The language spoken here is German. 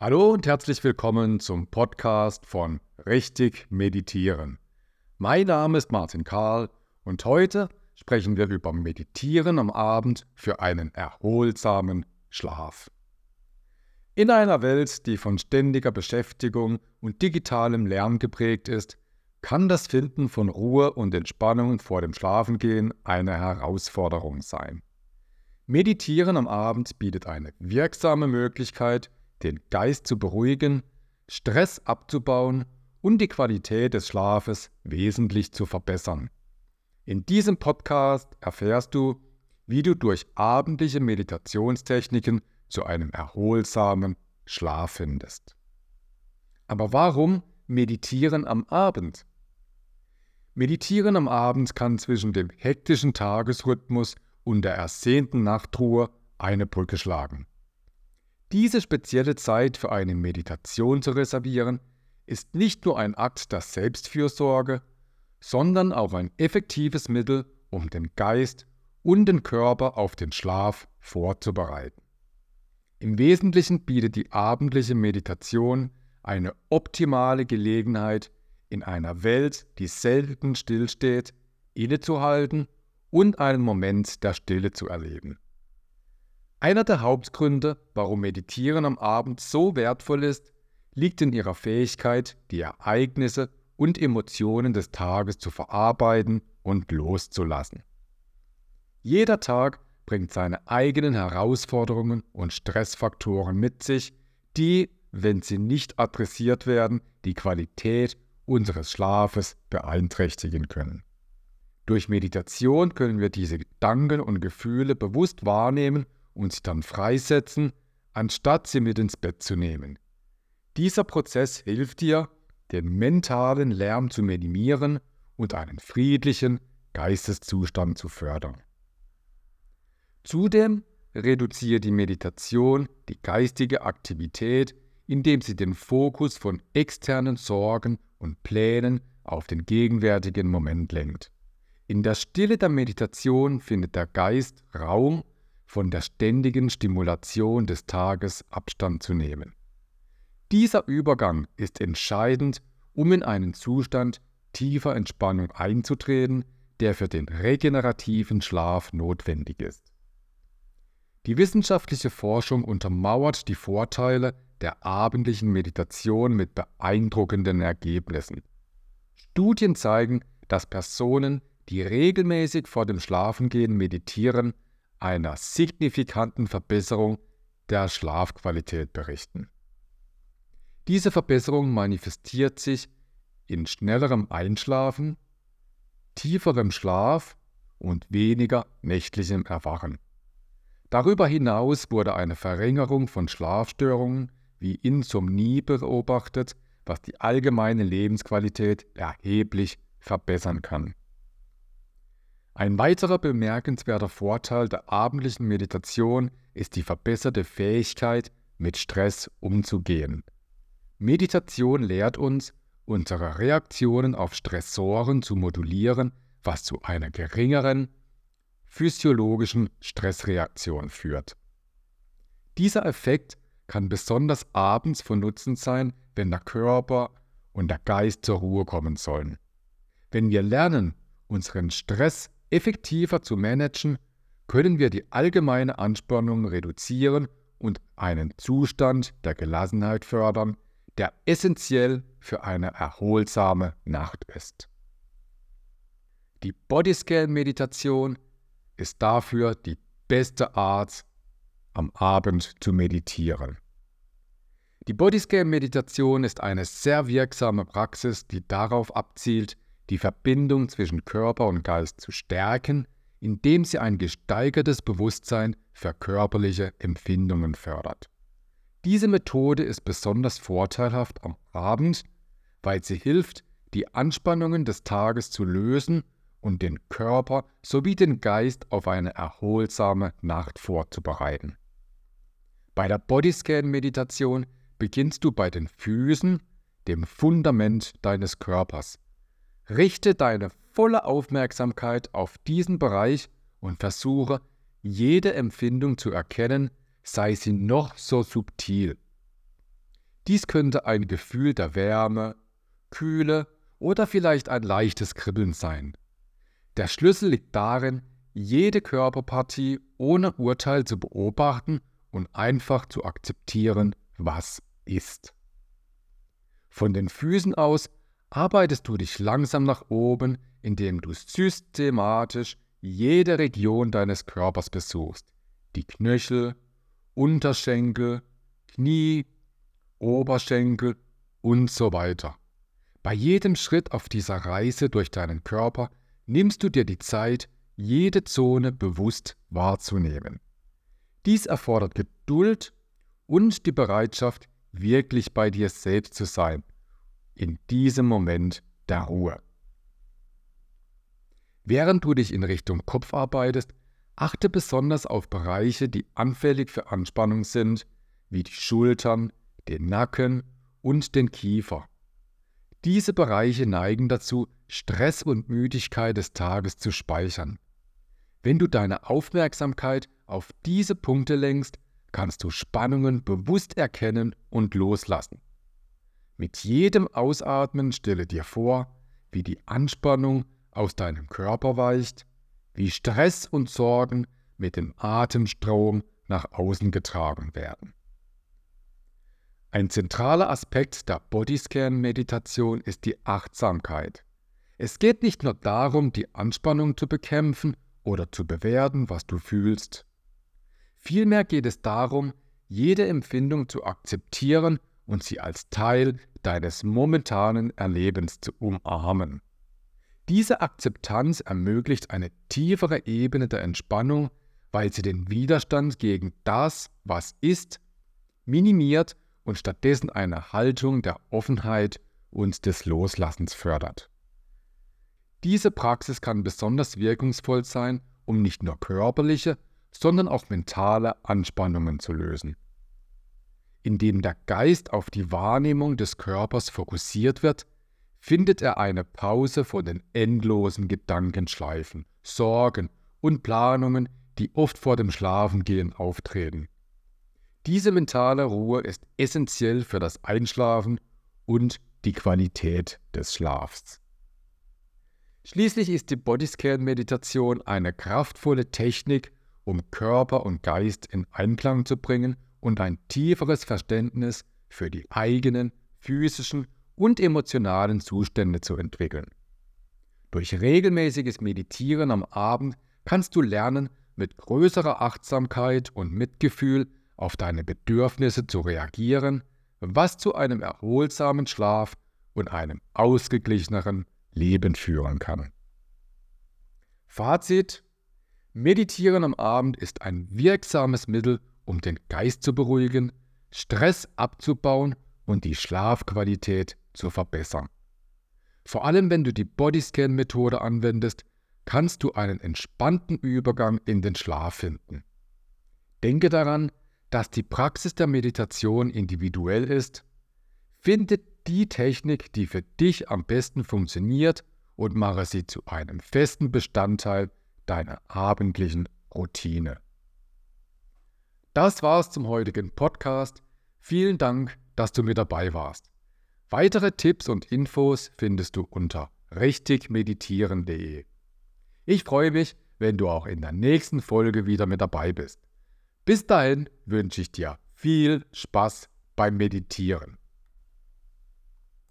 Hallo und herzlich willkommen zum Podcast von Richtig Meditieren. Mein Name ist Martin Karl und heute sprechen wir über Meditieren am Abend für einen erholsamen Schlaf. In einer Welt, die von ständiger Beschäftigung und digitalem Lärm geprägt ist, kann das Finden von Ruhe und Entspannung vor dem Schlafengehen eine Herausforderung sein. Meditieren am Abend bietet eine wirksame Möglichkeit, den Geist zu beruhigen, Stress abzubauen und die Qualität des Schlafes wesentlich zu verbessern. In diesem Podcast erfährst du, wie du durch abendliche Meditationstechniken zu einem erholsamen Schlaf findest. Aber warum meditieren am Abend? Meditieren am Abend kann zwischen dem hektischen Tagesrhythmus und der ersehnten Nachtruhe eine Brücke schlagen. Diese spezielle Zeit für eine Meditation zu reservieren, ist nicht nur ein Akt der Selbstfürsorge, sondern auch ein effektives Mittel, um den Geist und den Körper auf den Schlaf vorzubereiten. Im Wesentlichen bietet die abendliche Meditation eine optimale Gelegenheit, in einer Welt, die selten stillsteht, innezuhalten und einen Moment der Stille zu erleben. Einer der Hauptgründe, warum Meditieren am Abend so wertvoll ist, liegt in ihrer Fähigkeit, die Ereignisse und Emotionen des Tages zu verarbeiten und loszulassen. Jeder Tag bringt seine eigenen Herausforderungen und Stressfaktoren mit sich, die, wenn sie nicht adressiert werden, die Qualität unseres Schlafes beeinträchtigen können. Durch Meditation können wir diese Gedanken und Gefühle bewusst wahrnehmen und sie dann freisetzen, anstatt sie mit ins Bett zu nehmen. Dieser Prozess hilft dir, den mentalen Lärm zu minimieren und einen friedlichen Geisteszustand zu fördern. Zudem reduziert die Meditation die geistige Aktivität, indem sie den Fokus von externen Sorgen und Plänen auf den gegenwärtigen Moment lenkt. In der Stille der Meditation findet der Geist Raum von der ständigen Stimulation des Tages Abstand zu nehmen. Dieser Übergang ist entscheidend, um in einen Zustand tiefer Entspannung einzutreten, der für den regenerativen Schlaf notwendig ist. Die wissenschaftliche Forschung untermauert die Vorteile der abendlichen Meditation mit beeindruckenden Ergebnissen. Studien zeigen, dass Personen, die regelmäßig vor dem Schlafengehen meditieren, einer signifikanten Verbesserung der Schlafqualität berichten. Diese Verbesserung manifestiert sich in schnellerem Einschlafen, tieferem Schlaf und weniger nächtlichem Erwachen. Darüber hinaus wurde eine Verringerung von Schlafstörungen wie Insomnie beobachtet, was die allgemeine Lebensqualität erheblich verbessern kann. Ein weiterer bemerkenswerter Vorteil der abendlichen Meditation ist die verbesserte Fähigkeit, mit Stress umzugehen. Meditation lehrt uns, unsere Reaktionen auf Stressoren zu modulieren, was zu einer geringeren physiologischen Stressreaktion führt. Dieser Effekt kann besonders abends von Nutzen sein, wenn der Körper und der Geist zur Ruhe kommen sollen. Wenn wir lernen, unseren Stress effektiver zu managen, können wir die allgemeine Anspannung reduzieren und einen Zustand der Gelassenheit fördern, der essentiell für eine erholsame Nacht ist. Die Bodyscan-Meditation ist dafür die beste Art, am Abend zu meditieren. Die Bodyscan-Meditation ist eine sehr wirksame Praxis, die darauf abzielt, die Verbindung zwischen Körper und Geist zu stärken, indem sie ein gesteigertes Bewusstsein für körperliche Empfindungen fördert. Diese Methode ist besonders vorteilhaft am Abend, weil sie hilft, die Anspannungen des Tages zu lösen und den Körper sowie den Geist auf eine erholsame Nacht vorzubereiten. Bei der Bodyscan-Meditation beginnst du bei den Füßen, dem Fundament deines Körpers. Richte deine volle Aufmerksamkeit auf diesen Bereich und versuche, jede Empfindung zu erkennen, sei sie noch so subtil. Dies könnte ein Gefühl der Wärme, Kühle oder vielleicht ein leichtes Kribbeln sein. Der Schlüssel liegt darin, jede Körperpartie ohne Urteil zu beobachten und einfach zu akzeptieren, was ist. Von den Füßen aus arbeitest du dich langsam nach oben, indem du systematisch jede Region deines Körpers besuchst. Die Knöchel, Unterschenkel, Knie, Oberschenkel und so weiter. Bei jedem Schritt auf dieser Reise durch deinen Körper nimmst du dir die Zeit, jede Zone bewusst wahrzunehmen. Dies erfordert Geduld und die Bereitschaft, wirklich bei dir selbst zu sein, in diesem Moment der Ruhe. Während du dich in Richtung Kopf arbeitest, achte besonders auf Bereiche, die anfällig für Anspannung sind, wie die Schultern, den Nacken und den Kiefer. Diese Bereiche neigen dazu, Stress und Müdigkeit des Tages zu speichern. Wenn du deine Aufmerksamkeit auf diese Punkte lenkst, kannst du Spannungen bewusst erkennen und loslassen. Mit jedem Ausatmen stelle dir vor, wie die Anspannung aus deinem Körper weicht, wie Stress und Sorgen mit dem Atemstrom nach außen getragen werden. Ein zentraler Aspekt der Bodyscan-Meditation ist die Achtsamkeit. Es geht nicht nur darum, die Anspannung zu bekämpfen oder zu bewerten, was du fühlst. Vielmehr geht es darum, jede Empfindung zu akzeptieren und sie als Teil deines momentanen Erlebens zu umarmen. Diese Akzeptanz ermöglicht eine tiefere Ebene der Entspannung, weil sie den Widerstand gegen das, was ist, minimiert und stattdessen eine Haltung der Offenheit und des Loslassens fördert. Diese Praxis kann besonders wirkungsvoll sein, um nicht nur körperliche, sondern auch mentale Anspannungen zu lösen. Indem der Geist auf die Wahrnehmung des Körpers fokussiert wird, findet er eine Pause vor den endlosen Gedankenschleifen, Sorgen und Planungen, die oft vor dem Schlafengehen auftreten. Diese mentale Ruhe ist essentiell für das Einschlafen und die Qualität des Schlafs. Schließlich ist die Bodyscan-Meditation eine kraftvolle Technik, um Körper und Geist in Einklang zu bringen und ein tieferes Verständnis für die eigenen physischen und emotionalen Zustände zu entwickeln. Durch regelmäßiges Meditieren am Abend kannst du lernen, mit größerer Achtsamkeit und Mitgefühl auf deine Bedürfnisse zu reagieren, was zu einem erholsamen Schlaf und einem ausgeglicheneren Leben führen kann. Fazit Meditieren am Abend ist ein wirksames Mittel, um den Geist zu beruhigen, Stress abzubauen und die Schlafqualität zu verbessern. Vor allem wenn du die Bodyscan-Methode anwendest, kannst du einen entspannten Übergang in den Schlaf finden. Denke daran, dass die Praxis der Meditation individuell ist. Finde die Technik, die für dich am besten funktioniert und mache sie zu einem festen Bestandteil deiner abendlichen Routine. Das war's zum heutigen Podcast. Vielen Dank, dass du mit dabei warst. Weitere Tipps und Infos findest du unter richtigmeditieren.de. Ich freue mich, wenn du auch in der nächsten Folge wieder mit dabei bist. Bis dahin wünsche ich dir viel Spaß beim Meditieren.